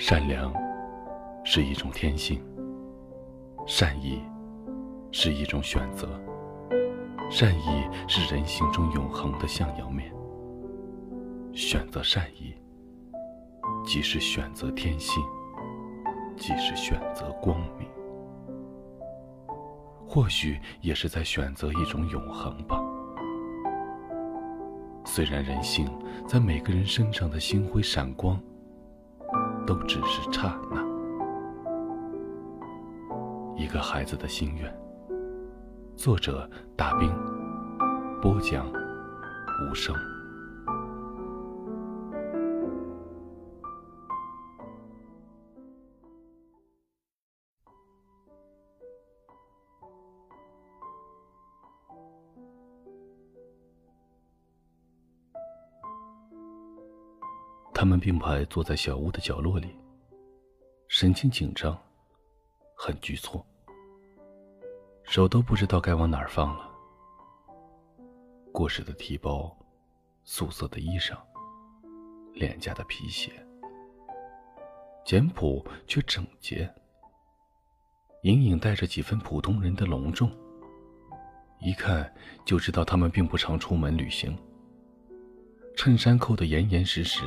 善良是一种天性，善意是一种选择，善意是人性中永恒的向阳面。选择善意，即是选择天性，即是选择光明，或许也是在选择一种永恒吧。虽然人性在每个人身上的星辉闪光。都只是刹那。一个孩子的心愿。作者：大兵。播讲：无声。并排坐在小屋的角落里，神情紧张，很局促，手都不知道该往哪儿放了。过时的提包，素色的衣裳，廉价的皮鞋，简朴却整洁，隐隐带着几分普通人的隆重。一看就知道他们并不常出门旅行。衬衫扣得严严实实。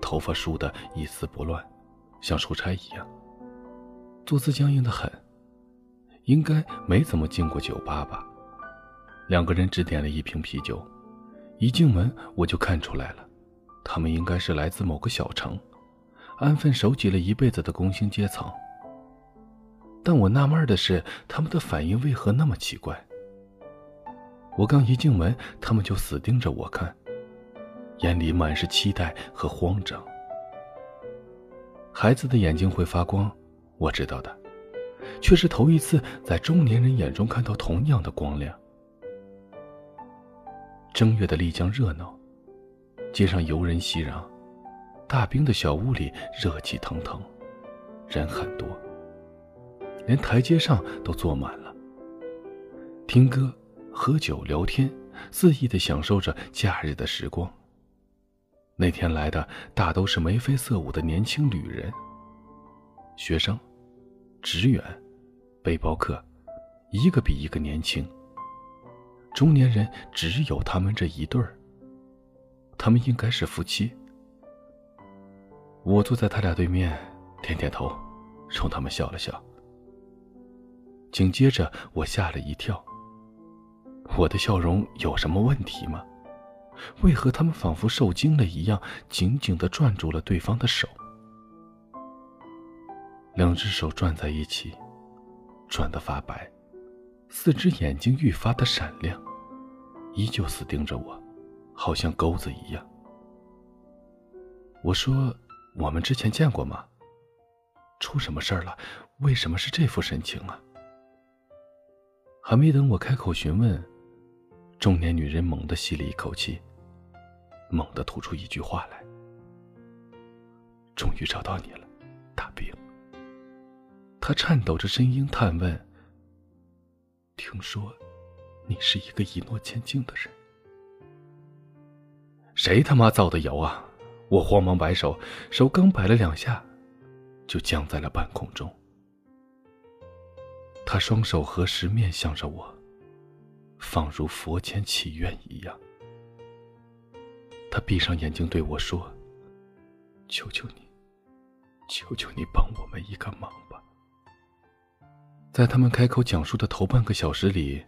头发梳得一丝不乱，像出差一样。坐姿僵硬的很，应该没怎么进过酒吧吧？两个人只点了一瓶啤酒，一进门我就看出来了，他们应该是来自某个小城，安分守己了一辈子的工薪阶层。但我纳闷的是，他们的反应为何那么奇怪？我刚一进门，他们就死盯着我看。眼里满是期待和慌张。孩子的眼睛会发光，我知道的，却是头一次在中年人眼中看到同样的光亮。正月的丽江热闹，街上游人熙攘，大兵的小屋里热气腾腾，人很多，连台阶上都坐满了。听歌、喝酒、聊天，肆意的享受着假日的时光。那天来的大都是眉飞色舞的年轻旅人、学生、职员、背包客，一个比一个年轻。中年人只有他们这一对儿，他们应该是夫妻。我坐在他俩对面，点点头，冲他们笑了笑。紧接着，我吓了一跳。我的笑容有什么问题吗？为何他们仿佛受惊了一样，紧紧的攥住了对方的手？两只手攥在一起，攥得发白，四只眼睛愈发的闪亮，依旧死盯着我，好像钩子一样。我说：“我们之前见过吗？出什么事儿了？为什么是这副神情啊？”还没等我开口询问，中年女人猛地吸了一口气。猛地吐出一句话来：“终于找到你了，大兵。”他颤抖着声音探问：“听说你是一个一诺千金的人？”谁他妈造的谣啊！我慌忙摆手，手刚摆了两下，就僵在了半空中。他双手合十，面向着我，仿如佛前祈愿一样。他闭上眼睛对我说：“求求你，求求你帮我们一个忙吧。”在他们开口讲述的头半个小时里，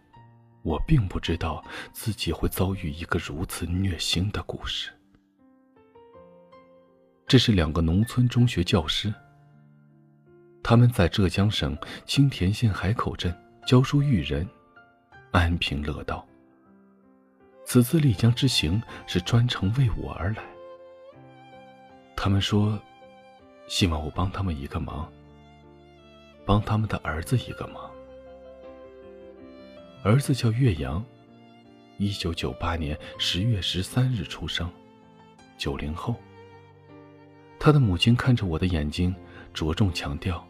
我并不知道自己会遭遇一个如此虐心的故事。这是两个农村中学教师，他们在浙江省青田县海口镇教书育人，安贫乐道。此次丽江之行是专程为我而来。他们说，希望我帮他们一个忙，帮他们的儿子一个忙。儿子叫岳阳，一九九八年十月十三日出生，九零后。他的母亲看着我的眼睛，着重强调：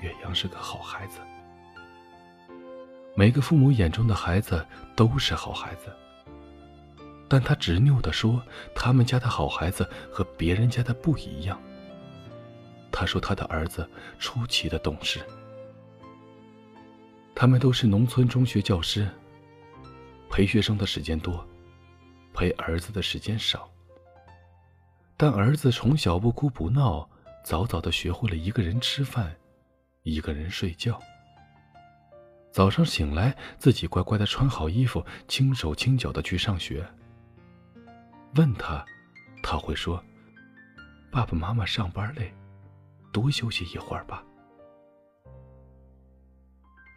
岳阳是个好孩子。每个父母眼中的孩子都是好孩子，但他执拗地说，他们家的好孩子和别人家的不一样。他说他的儿子出奇的懂事。他们都是农村中学教师，陪学生的时间多，陪儿子的时间少。但儿子从小不哭不闹，早早的学会了一个人吃饭，一个人睡觉。早上醒来，自己乖乖的穿好衣服，轻手轻脚的去上学。问他，他会说：“爸爸妈妈上班累，多休息一会儿吧。”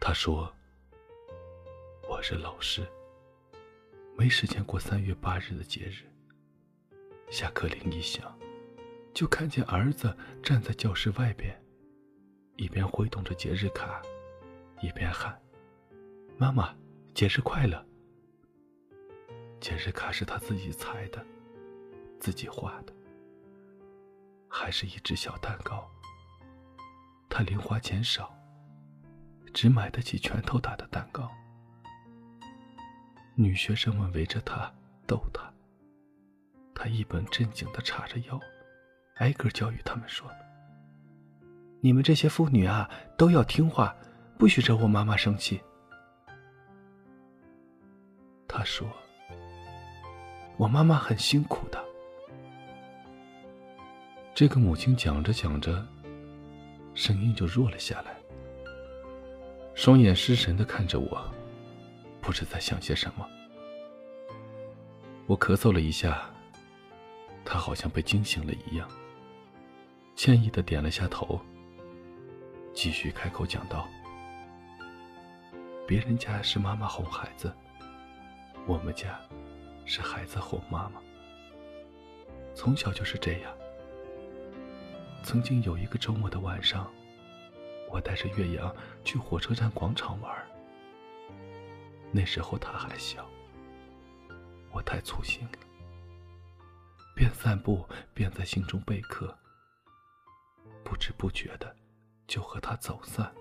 他说：“我是老师，没时间过三月八日的节日。下课铃一响，就看见儿子站在教室外边，一边挥动着节日卡，一边喊。”妈妈，节日快乐。节日卡是他自己裁的，自己画的，还是一只小蛋糕。他零花钱少，只买得起拳头大的蛋糕。女学生们围着他逗他，他一本正经的叉着腰，挨个教育他们说：“你们这些妇女啊，都要听话，不许惹我妈妈生气。”他说：“我妈妈很辛苦的。”这个母亲讲着讲着，声音就弱了下来，双眼失神的看着我，不知在想些什么。我咳嗽了一下，他好像被惊醒了一样，歉意的点了下头，继续开口讲道：“别人家是妈妈哄孩子。”我们家是孩子哄妈妈，从小就是这样。曾经有一个周末的晚上，我带着岳阳去火车站广场玩。那时候他还小，我太粗心了，边散步边在心中备课，不知不觉的就和他走散。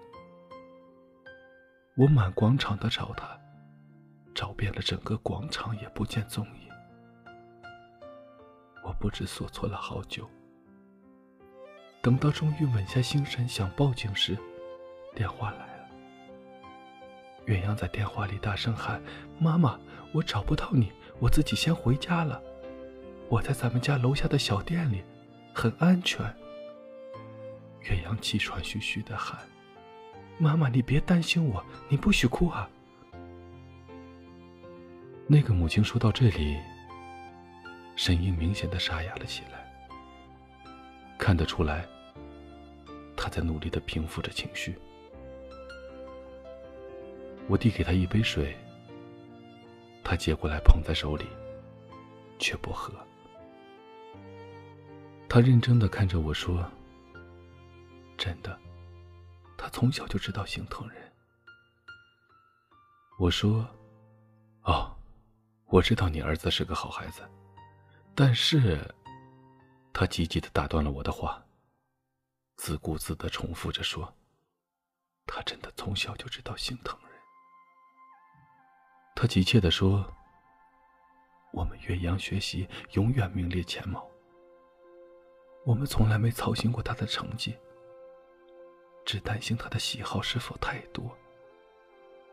我满广场的找他。找遍了整个广场，也不见踪影。我不知所措了好久。等到终于稳下心神想报警时，电话来了。岳阳在电话里大声喊：“妈妈，我找不到你，我自己先回家了。我在咱们家楼下的小店里，很安全。”岳阳气喘吁吁的喊：“妈妈，你别担心我，你不许哭啊！”那个母亲说到这里，声音明显的沙哑了起来。看得出来，她在努力的平复着情绪。我递给她一杯水，她接过来捧在手里，却不喝。她认真的看着我说：“真的，她从小就知道心疼人。”我说：“哦。”我知道你儿子是个好孩子，但是，他急急的打断了我的话，自顾自的重复着说：“他真的从小就知道心疼人。”他急切的说：“我们岳阳学习永远名列前茅，我们从来没操心过他的成绩，只担心他的喜好是否太多。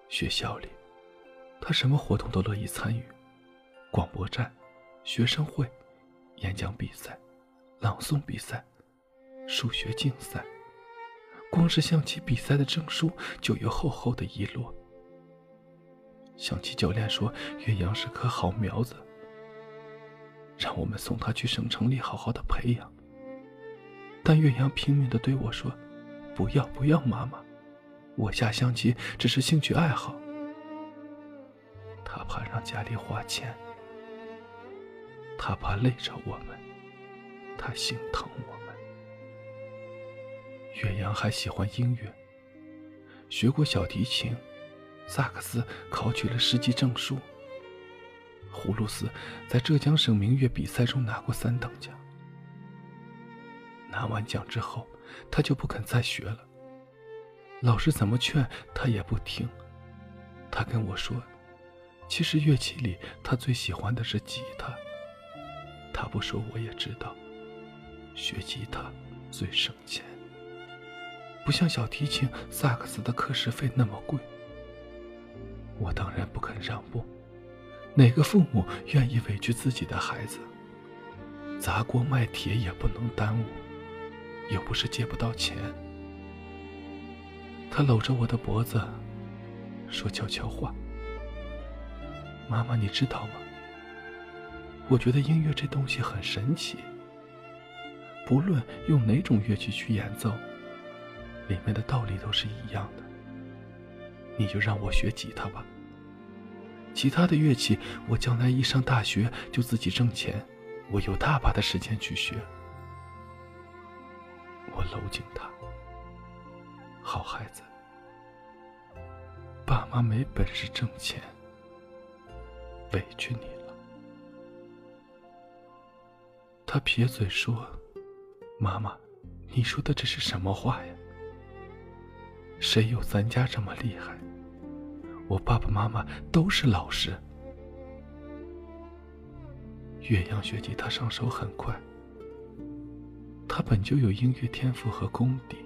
学校里，他什么活动都乐意参与。”广播站、学生会、演讲比赛、朗诵比赛、数学竞赛，光是象棋比赛的证书就有厚厚的一摞。象棋教练说岳阳是棵好苗子，让我们送他去省城里好好的培养。但岳阳拼命的对我说：“不要不要，妈妈，我下象棋只是兴趣爱好。”他怕让家里花钱。他怕累着我们，他心疼我们。岳阳还喜欢音乐，学过小提琴、萨克斯，考取了十级证书。葫芦丝在浙江省民乐比赛中拿过三等奖。拿完奖之后，他就不肯再学了。老师怎么劝他也不听。他跟我说，其实乐器里他最喜欢的是吉他。他不说，我也知道。学吉他最省钱。不像小提琴、萨克斯的课时费那么贵。我当然不肯让步，哪个父母愿意委屈自己的孩子？砸锅卖铁也不能耽误，又不是借不到钱。他搂着我的脖子，说悄悄话：“妈妈，你知道吗？我觉得音乐这东西很神奇。不论用哪种乐器去演奏，里面的道理都是一样的。你就让我学吉他吧。其他的乐器，我将来一上大学就自己挣钱，我有大把的时间去学。”我搂紧他。好孩子，爸妈没本事挣钱，委屈你了。他撇嘴说：“妈妈，你说的这是什么话呀？谁有咱家这么厉害？我爸爸妈妈都是老师。岳阳学吉他上手很快，他本就有音乐天赋和功底。”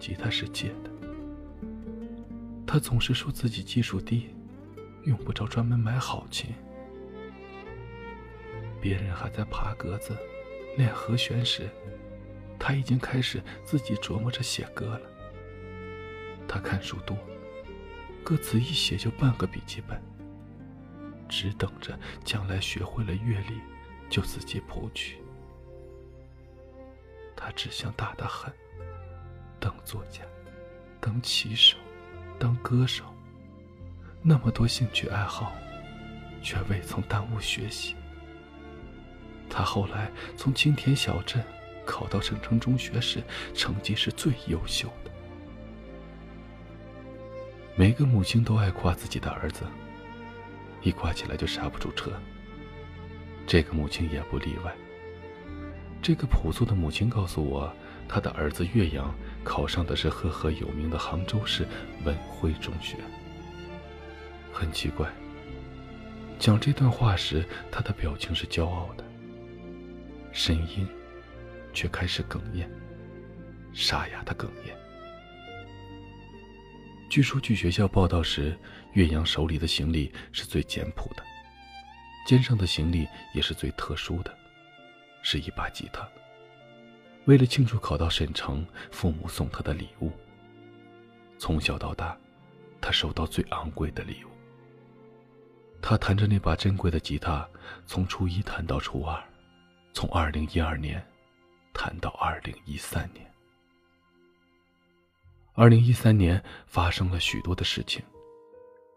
吉他是借的，他总是说自己技术低，用不着专门买好琴。别人还在爬格子、练和弦时，他已经开始自己琢磨着写歌了。他看书多，歌词一写就半个笔记本，只等着将来学会了乐理，就自己谱曲。他志向大得很。当作家，当棋手，当歌手，那么多兴趣爱好，却未曾耽误学习。他后来从青田小镇考到省城中学时，成绩是最优秀的。每个母亲都爱夸自己的儿子，一夸起来就刹不住车。这个母亲也不例外。这个朴素的母亲告诉我。她的儿子岳阳考上的是赫赫有名的杭州市文晖中学。很奇怪，讲这段话时，他的表情是骄傲的，声音却开始哽咽，沙哑的哽咽。据说去学校报道时，岳阳手里的行李是最简朴的，肩上的行李也是最特殊的，是一把吉他。为了庆祝考到省城，父母送他的礼物。从小到大，他收到最昂贵的礼物。他弹着那把珍贵的吉他，从初一弹到初二，从二零一二年谈到二零一三年。二零一三年发生了许多的事情，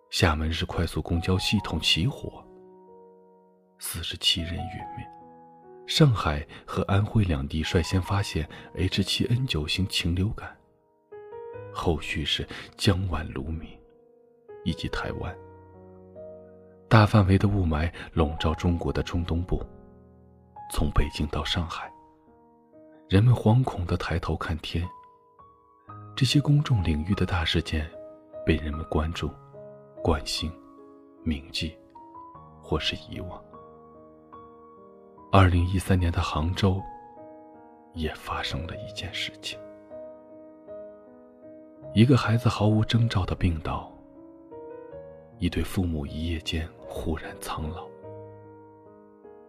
厦门市快速公交系统起火，四十七人殒命。上海和安徽两地率先发现 H7N9 型禽流感，后续是江晚卢米，以及台湾。大范围的雾霾笼罩中国的中东部，从北京到上海，人们惶恐地抬头看天。这些公众领域的大事件，被人们关注、关心、铭记，或是遗忘。二零一三年的杭州，也发生了一件事情：一个孩子毫无征兆的病倒，一对父母一夜间忽然苍老。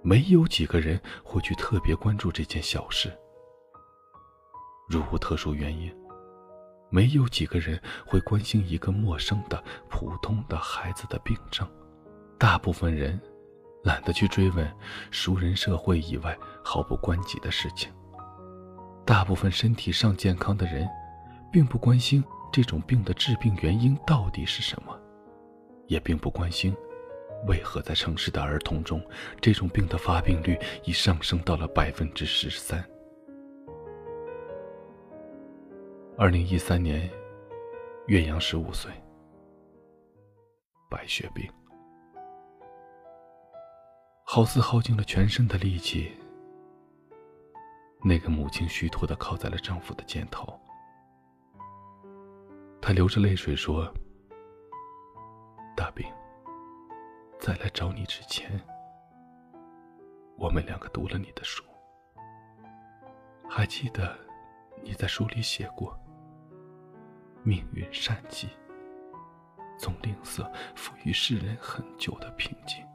没有几个人会去特别关注这件小事，如无特殊原因，没有几个人会关心一个陌生的普通的孩子的病症。大部分人。懒得去追问熟人社会以外毫不关己的事情。大部分身体上健康的人，并不关心这种病的致病原因到底是什么，也并不关心为何在城市的儿童中，这种病的发病率已上升到了百分之十三。二零一三年，岳阳十五岁，白血病。好似耗尽了全身的力气，那个母亲虚脱的靠在了丈夫的肩头。她流着泪水说：“大病，在来找你之前，我们两个读了你的书。还记得你在书里写过，命运善计总吝啬赋予世人很久的平静，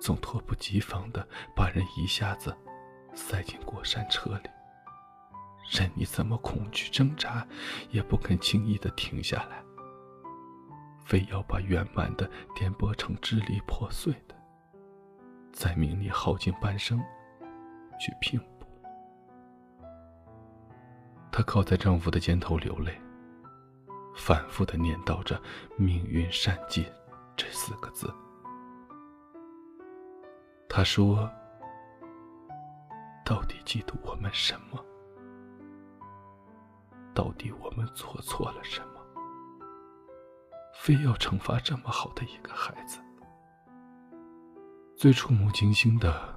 总迫不及防的把人一下子塞进过山车里，任你怎么恐惧挣扎，也不肯轻易的停下来，非要把圆满的颠簸成支离破碎的，在命你耗尽半生去拼搏。她靠在丈夫的肩头流泪，反复的念叨着“命运善尽”这四个字。她说：“到底嫉妒我们什么？到底我们做错了什么？非要惩罚这么好的一个孩子？”最触目惊心的，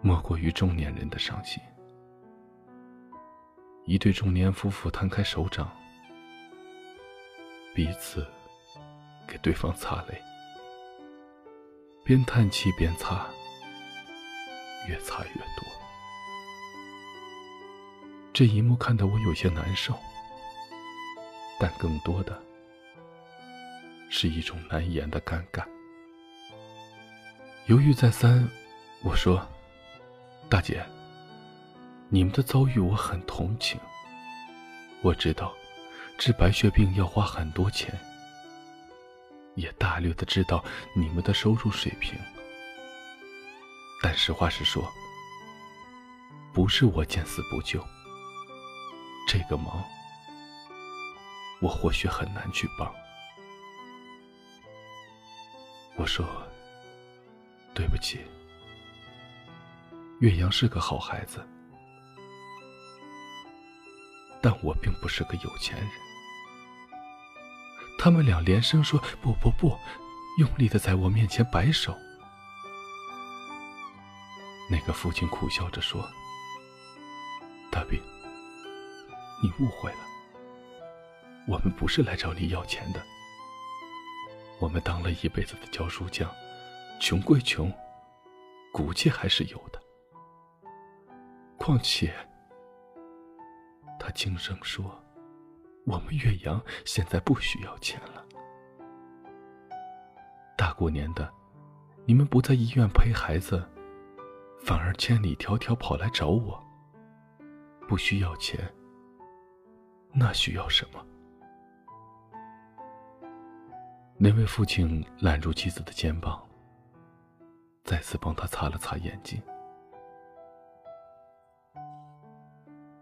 莫过于中年人的伤心。一对中年夫妇摊开手掌，彼此给对方擦泪，边叹气边擦，越擦越多。这一幕看得我有些难受，但更多的是一种难言的尴尬。犹豫再三，我说：“大姐。”你们的遭遇我很同情。我知道，治白血病要花很多钱，也大略的知道你们的收入水平。但实话实说，不是我见死不救，这个忙我或许很难去帮。我说，对不起，岳阳是个好孩子。但我并不是个有钱人。他们俩连声说：“不不不！”用力的在我面前摆手。那个父亲苦笑着说：“大兵，你误会了。我们不是来找你要钱的。我们当了一辈子的教书匠，穷归穷，骨气还是有的。况且……”他轻声说：“我们岳阳现在不需要钱了。大过年的，你们不在医院陪孩子，反而千里迢迢跑来找我。不需要钱，那需要什么？”那位父亲揽住妻子的肩膀，再次帮他擦了擦眼睛。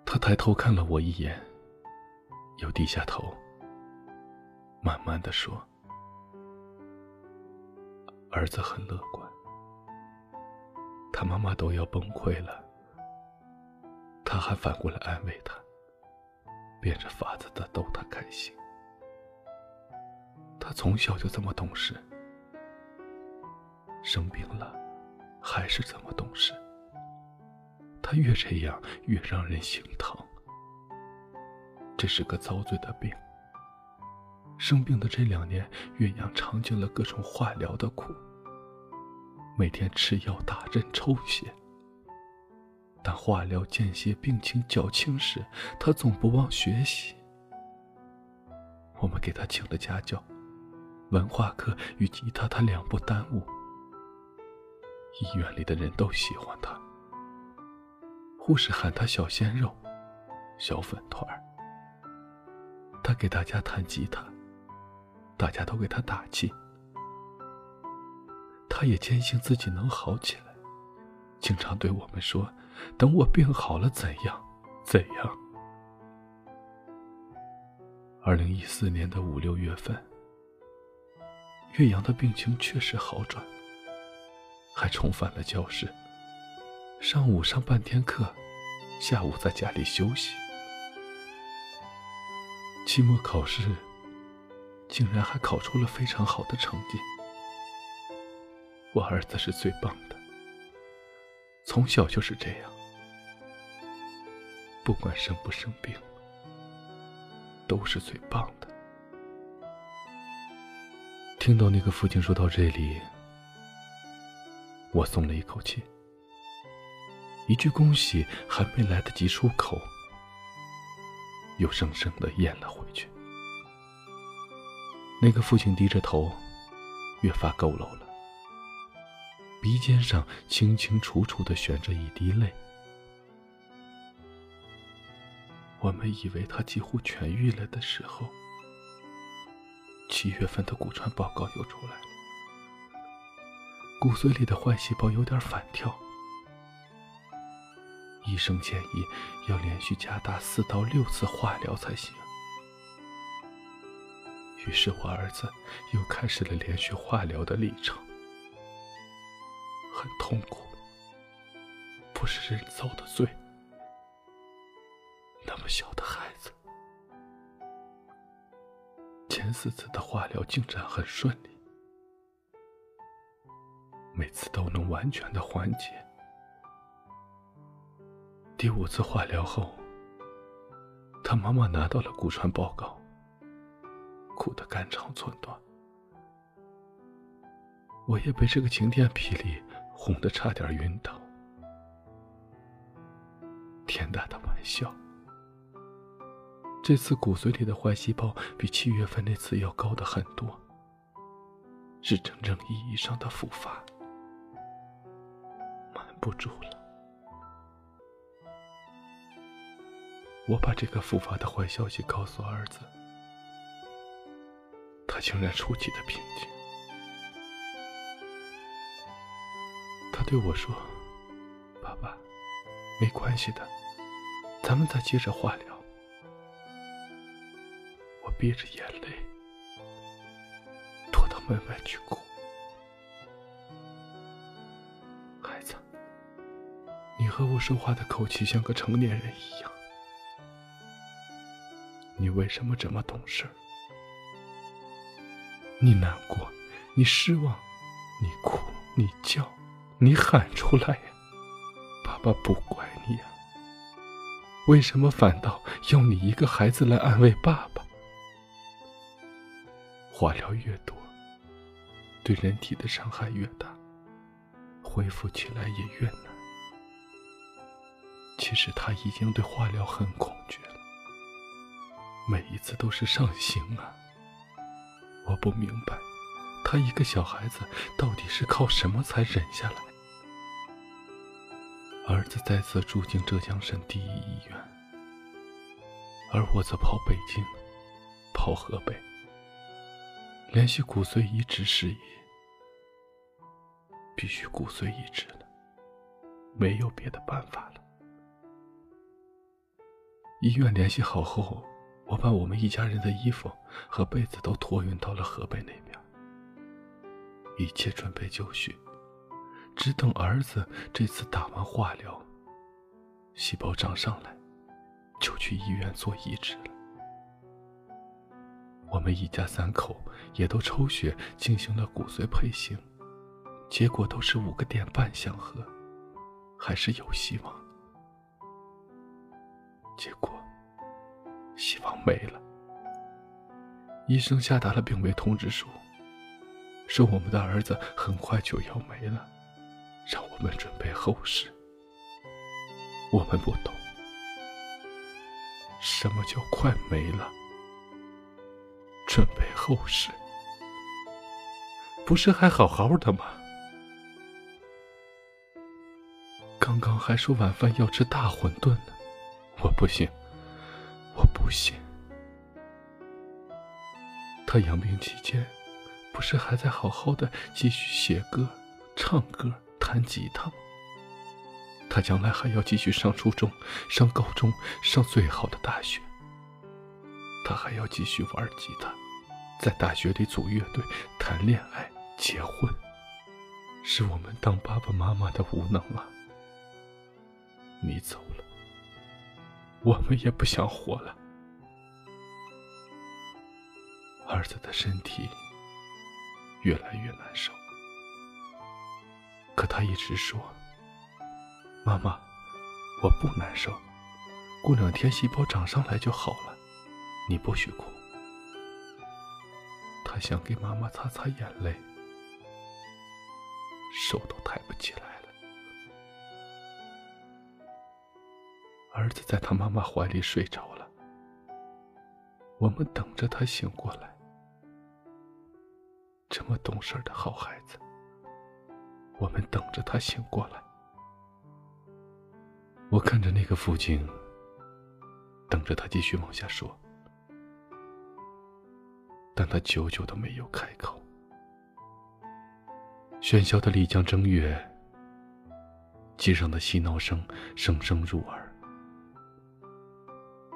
他抬头看了我一眼，又低下头，慢慢的说：“儿子很乐观，他妈妈都要崩溃了，他还反过来安慰他，变着法子的逗他开心。他从小就这么懂事，生病了，还是这么懂事。”他越这样，越让人心疼。这是个遭罪的病。生病的这两年，岳阳尝尽了各种化疗的苦，每天吃药、打针、抽血。但化疗间歇病情较轻时，他总不忘学习。我们给他请了家教，文化课与吉他他两不耽误。医院里的人都喜欢他。护士喊他小鲜肉，小粉团儿。他给大家弹吉他，大家都给他打气。他也坚信自己能好起来，经常对我们说：“等我病好了，怎样，怎样。”二零一四年的五六月份，岳阳的病情确实好转，还重返了教室。上午上半天课，下午在家里休息。期末考试，竟然还考出了非常好的成绩。我儿子是最棒的，从小就是这样，不管生不生病，都是最棒。听到那个父亲说到这里，我松了一口气。一句恭喜还没来得及出口，又生生的咽了回去。那个父亲低着头，越发佝偻了，鼻尖上清清楚楚的悬着一滴泪。我们以为他几乎痊愈了的时候，七月份的骨传报告又出来了，骨髓里的坏细胞有点反跳，医生建议要连续加大四到六次化疗才行。于是我儿子又开始了连续化疗的历程，很痛苦，不是人遭的罪。那么小的孩子，前四次的化疗进展很顺利，每次都能完全的缓解。第五次化疗后，他妈妈拿到了骨传报告。哭得肝肠寸断，我也被这个晴天霹雳轰得差点晕倒。天大的玩笑！这次骨髓里的坏细胞比七月份那次要高的很多，是真正意义上的复发，瞒不住了。我把这个复发的坏消息告诉儿子。他竟然出奇的平静。他对我说：“爸爸，没关系的，咱们再接着化疗。”憋着眼泪，躲到门外去哭。孩子，你和我说话的口气像个成年人一样，你为什么这么懂事？你难过，你失望，你哭，你叫，你喊出来呀！爸爸不怪你呀。为什么反倒要你一个孩子来安慰爸爸？化疗越多，对人体的伤害越大，恢复起来也越难。其实他已经对化疗很恐惧了，每一次都是上刑啊。我不明白，他一个小孩子到底是靠什么才忍下来？儿子再次住进浙江省第一医院，而我则跑北京，跑河北，联系骨髓移植事宜。必须骨髓移植了，没有别的办法了。医院联系好后。我把我们一家人的衣服和被子都托运到了河北那边，一切准备就绪，只等儿子这次打完化疗，细胞长上来，就去医院做移植了。我们一家三口也都抽血进行了骨髓配型，结果都是五个点半相合，还是有希望。结果。希望没了。医生下达了病危通知书，说我们的儿子很快就要没了，让我们准备后事。我们不懂，什么叫快没了？准备后事，不是还好好的吗？刚刚还说晚饭要吃大馄饨呢，我不信，我。不信，他养病期间，不是还在好好的继续写歌、唱歌、弹吉他吗？他将来还要继续上初中、上高中、上最好的大学。他还要继续玩吉他，在大学里组乐队、谈恋爱、结婚。是我们当爸爸妈妈的无能啊！你走了，我们也不想活了。儿子的身体越来越难受，可他一直说：“妈妈，我不难受，过两天细胞长上来就好了，你不许哭。”他想给妈妈擦擦眼泪，手都抬不起来了。儿子在他妈妈怀里睡着了，我们等着他醒过来。这么懂事的好孩子，我们等着他醒过来。我看着那个父亲，等着他继续往下说，但他久久都没有开口。喧嚣的丽江正月，街上的嬉闹声声声入耳，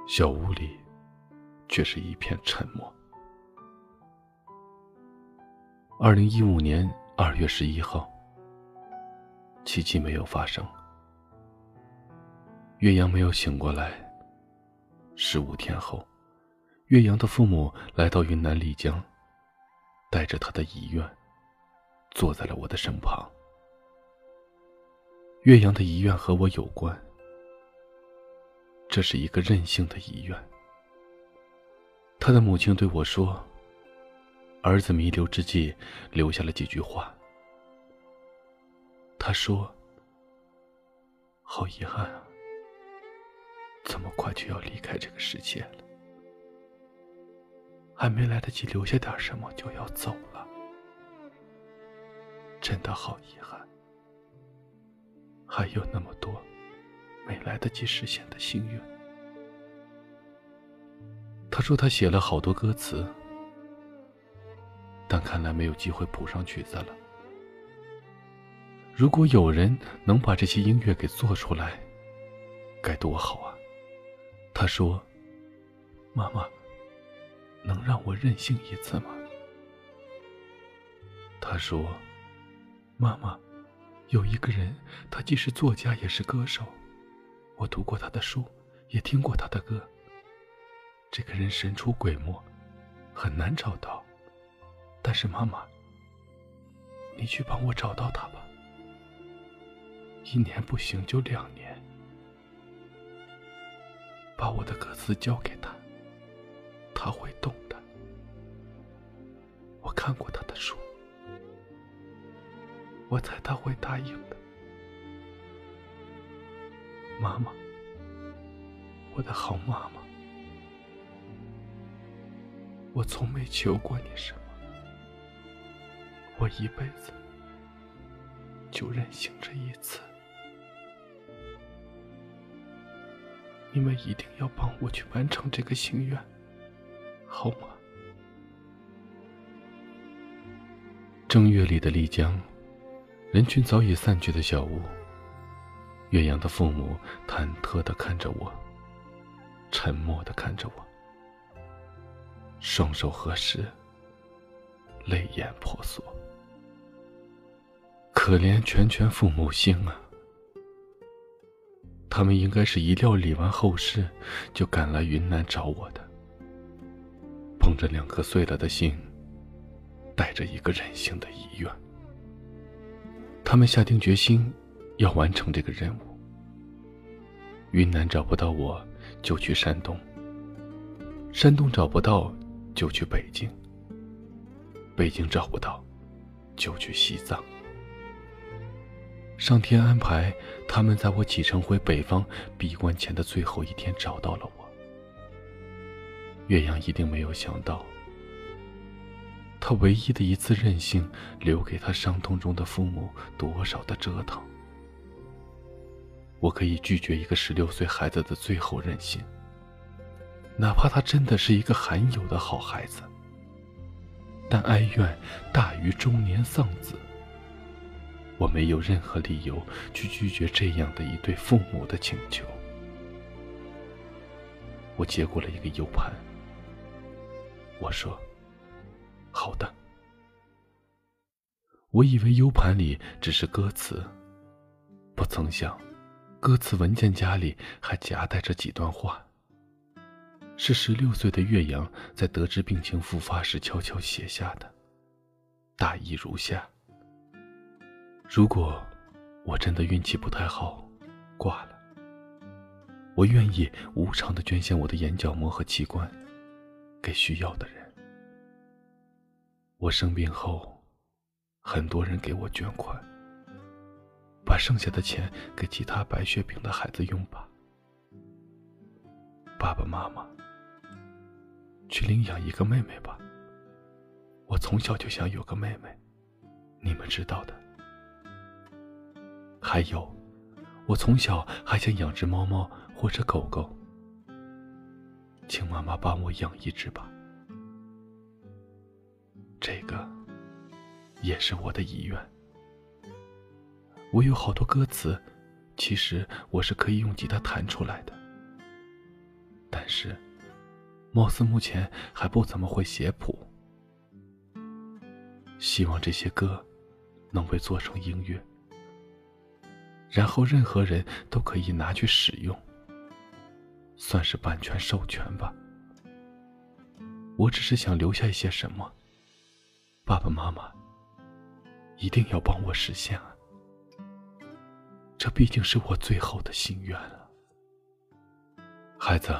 小屋里却是一片沉默。二零一五年二月十一号，奇迹没有发生。岳阳没有醒过来。十五天后，岳阳的父母来到云南丽江，带着他的遗愿，坐在了我的身旁。岳阳的遗愿和我有关，这是一个任性的遗愿。他的母亲对我说。儿子弥留之际，留下了几句话。他说：“好遗憾啊，这么快就要离开这个世界了，还没来得及留下点什么就要走了，真的好遗憾。还有那么多没来得及实现的心愿。”他说他写了好多歌词。但看来没有机会谱上曲子了。如果有人能把这些音乐给做出来，该多好啊！他说：“妈妈，能让我任性一次吗？”他说：“妈妈，有一个人，他既是作家也是歌手，我读过他的书，也听过他的歌。这个人神出鬼没，很难找到。”但是妈妈，你去帮我找到他吧。一年不行就两年，把我的歌词交给他，他会懂的。我看过他的书，我猜他会答应的。妈妈，我的好妈妈，我从没求过你什么。我一辈子就任性这一次，你们一定要帮我去完成这个心愿，好吗？正月里的丽江，人群早已散去的小屋，岳阳的父母忐忑的看着我，沉默的看着我，双手合十，泪眼婆娑。可怜全全父母心啊！他们应该是一料理完后事，就赶来云南找我的，捧着两颗碎了的心，带着一个任性的遗愿。他们下定决心要完成这个任务。云南找不到我，就去山东；山东找不到，就去北京；北京找不到，就去西藏。上天安排，他们在我启程回北方闭关前的最后一天找到了我。岳阳一定没有想到，他唯一的一次任性，留给他伤痛中的父母多少的折腾。我可以拒绝一个十六岁孩子的最后任性，哪怕他真的是一个罕有的好孩子，但哀怨大于中年丧子。我没有任何理由去拒绝这样的一对父母的请求。我接过了一个 U 盘，我说：“好的。”我以为 U 盘里只是歌词，不曾想，歌词文件夹里还夹带着几段话，是十六岁的岳阳在得知病情复发时悄悄写下的，大意如下。如果我真的运气不太好，挂了，我愿意无偿的捐献我的眼角膜和器官给需要的人。我生病后，很多人给我捐款，把剩下的钱给其他白血病的孩子用吧。爸爸妈妈，去领养一个妹妹吧。我从小就想有个妹妹，你们知道的。还有，我从小还想养只猫猫或者狗狗，请妈妈帮我养一只吧。这个也是我的遗愿。我有好多歌词，其实我是可以用吉他弹出来的，但是，貌似目前还不怎么会写谱。希望这些歌能被做成音乐，然后任何人都可以拿去使用，算是版权授权吧。我只是想留下一些什么，爸爸妈妈一定要帮我实现啊！这毕竟是我最后的心愿啊，孩子。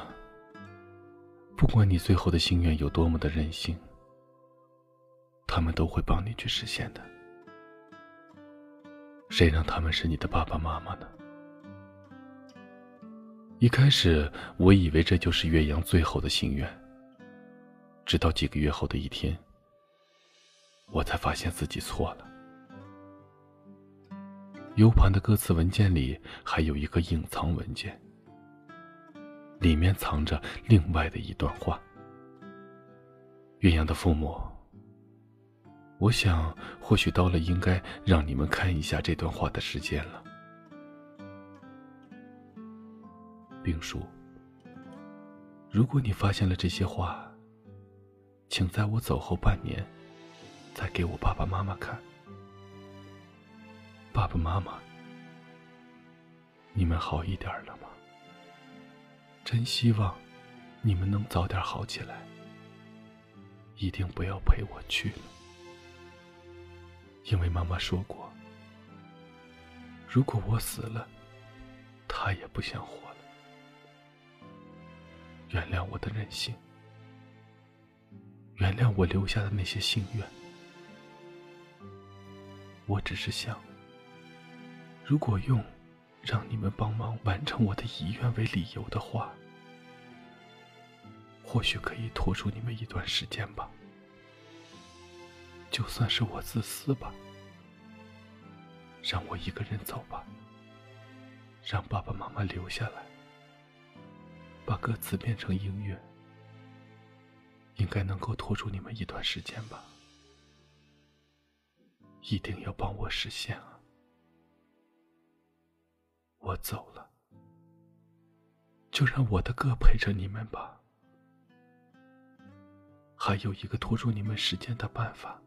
不管你最后的心愿有多么的任性。他们都会帮你去实现的。谁让他们是你的爸爸妈妈呢？一开始我以为这就是岳阳最后的心愿，直到几个月后的一天，我才发现自己错了。U 盘的歌词文件里还有一个隐藏文件，里面藏着另外的一段话。岳阳的父母。我想，或许到了应该让你们看一下这段话的时间了。冰叔，如果你发现了这些话，请在我走后半年，再给我爸爸妈妈看。爸爸妈妈，你们好一点了吗？真希望你们能早点好起来。一定不要陪我去了。因为妈妈说过，如果我死了，她也不想活。原谅我的任性，原谅我留下的那些心愿。我只是想，如果用让你们帮忙完成我的遗愿为理由的话，或许可以拖住你们一段时间吧。就算是我自私吧，让我一个人走吧，让爸爸妈妈留下来，把歌词变成音乐，应该能够拖住你们一段时间吧。一定要帮我实现啊！我走了，就让我的歌陪着你们吧。还有一个拖住你们时间的办法。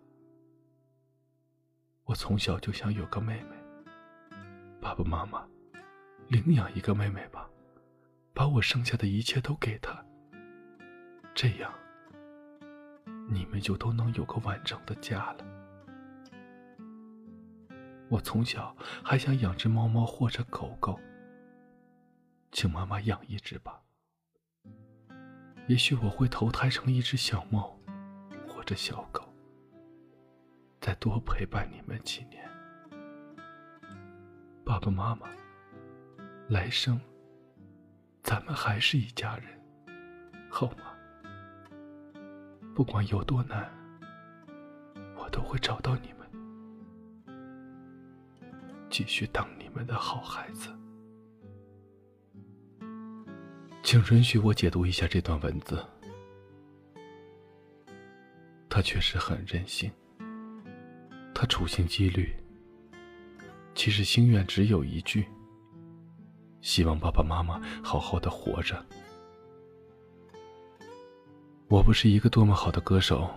我从小就想有个妹妹，爸爸妈妈，领养一个妹妹吧，把我剩下的一切都给他，这样你们就都能有个完整的家了。我从小还想养只猫猫或者狗狗，请妈妈养一只吧。也许我会投胎成一只小猫，或者小狗。再多陪伴你们几年，爸爸妈妈，来生咱们还是一家人，好吗？不管有多难，我都会找到你们，继续当你们的好孩子。请允许我解读一下这段文字，他确实很任性。他处心积虑，其实心愿只有一句：希望爸爸妈妈好好的活着。我不是一个多么好的歌手，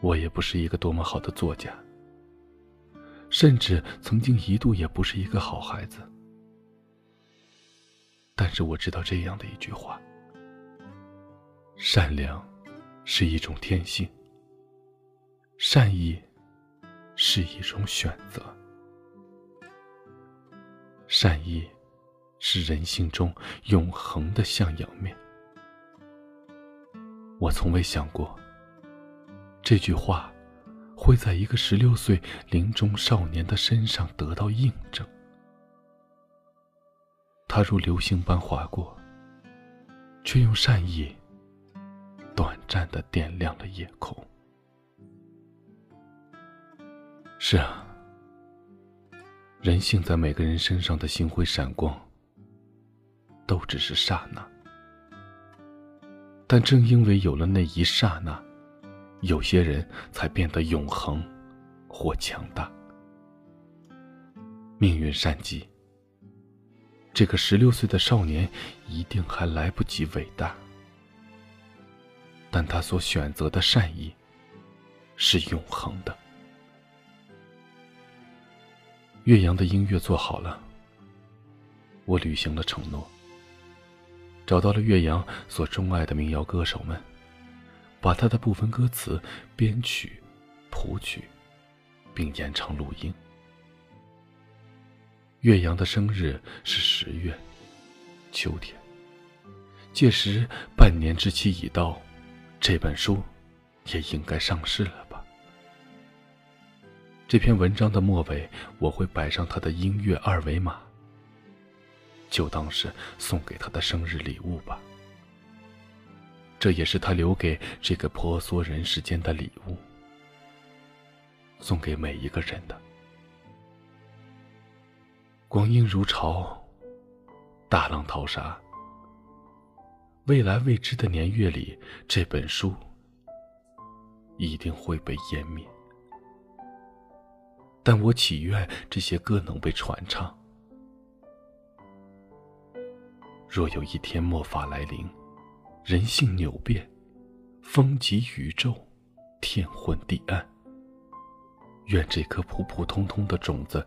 我也不是一个多么好的作家，甚至曾经一度也不是一个好孩子。但是我知道这样的一句话：善良是一种天性，善意。是一种选择，善意是人性中永恒的向阳面。我从未想过，这句话会在一个十六岁临终少年的身上得到印证。他如流星般划过，却用善意短暂的点亮了夜空。是啊，人性在每个人身上的星辉闪光，都只是刹那。但正因为有了那一刹那，有些人才变得永恒或强大。命运善计，这个十六岁的少年一定还来不及伟大，但他所选择的善意是永恒的。岳阳的音乐做好了，我履行了承诺，找到了岳阳所钟爱的民谣歌手们，把他的部分歌词编曲、谱曲，并演唱录音。岳阳的生日是十月，秋天。届时半年之期已到，这本书也应该上市了吧。这篇文章的末尾，我会摆上他的音乐二维码，就当是送给他的生日礼物吧。这也是他留给这个婆娑人世间的礼物，送给每一个人的。光阴如潮，大浪淘沙，未来未知的年月里，这本书一定会被湮灭。但我祈愿这些歌能被传唱。若有一天末法来临，人性扭变，风极宇宙，天昏地暗。愿这颗普普通通的种子，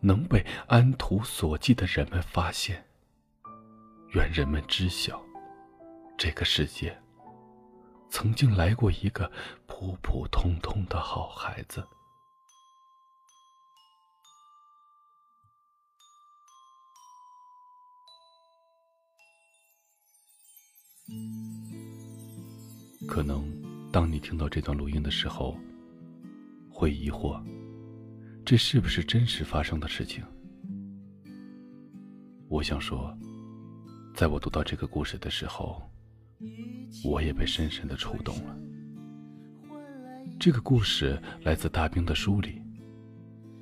能被安图所寄的人们发现。愿人们知晓，这个世界，曾经来过一个普普通通的好孩子。可能，当你听到这段录音的时候，会疑惑，这是不是真实发生的事情？我想说，在我读到这个故事的时候，我也被深深的触动了。这个故事来自大兵的书里，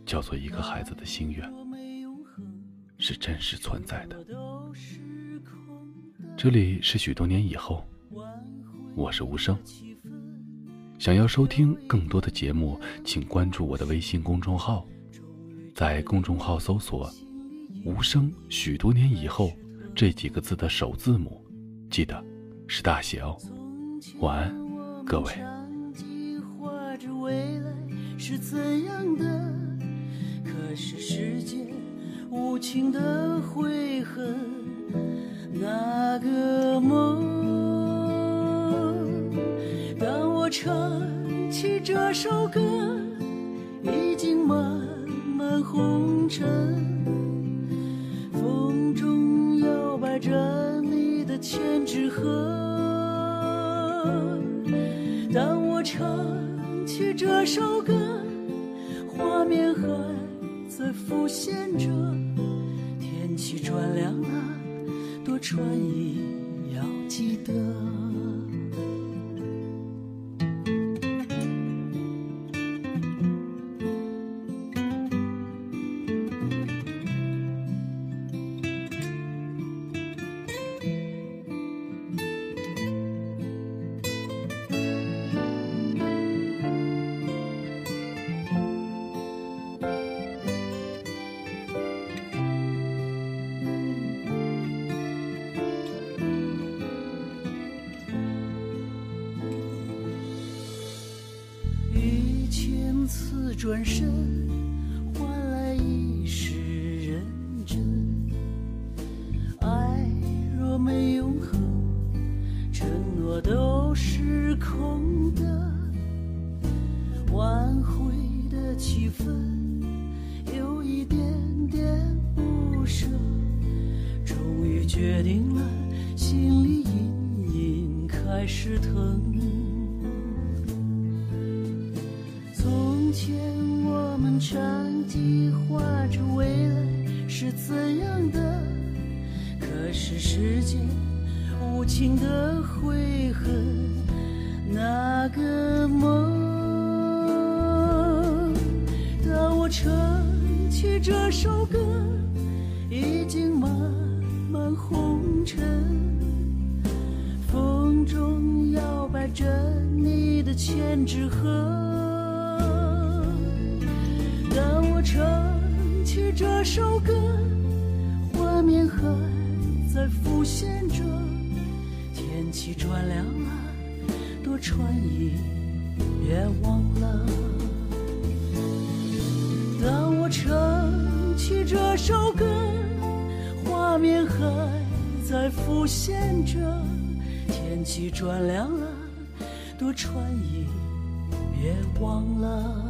叫做《一个孩子的心愿》，是真实存在的。这里是许多年以后。我是无声。想要收听更多的节目，请关注我的微信公众号，在公众号搜索“无声”许多年以后这几个字的首字母，记得是大写哦。晚安，各位。可是世界无情的悔恨，那个梦。当我唱起这首歌，已经漫漫红尘，风中摇摆着你的千纸鹤。当我唱起这首歌，画面还在浮现着，天气转凉了，多穿衣要记得。转身。清晨，风中摇摆着你的千纸鹤。当我唱起这首歌，画面还在浮现着。天气转凉了，多穿衣，别忘了。浮现着，天气转凉了，多穿衣，别忘了。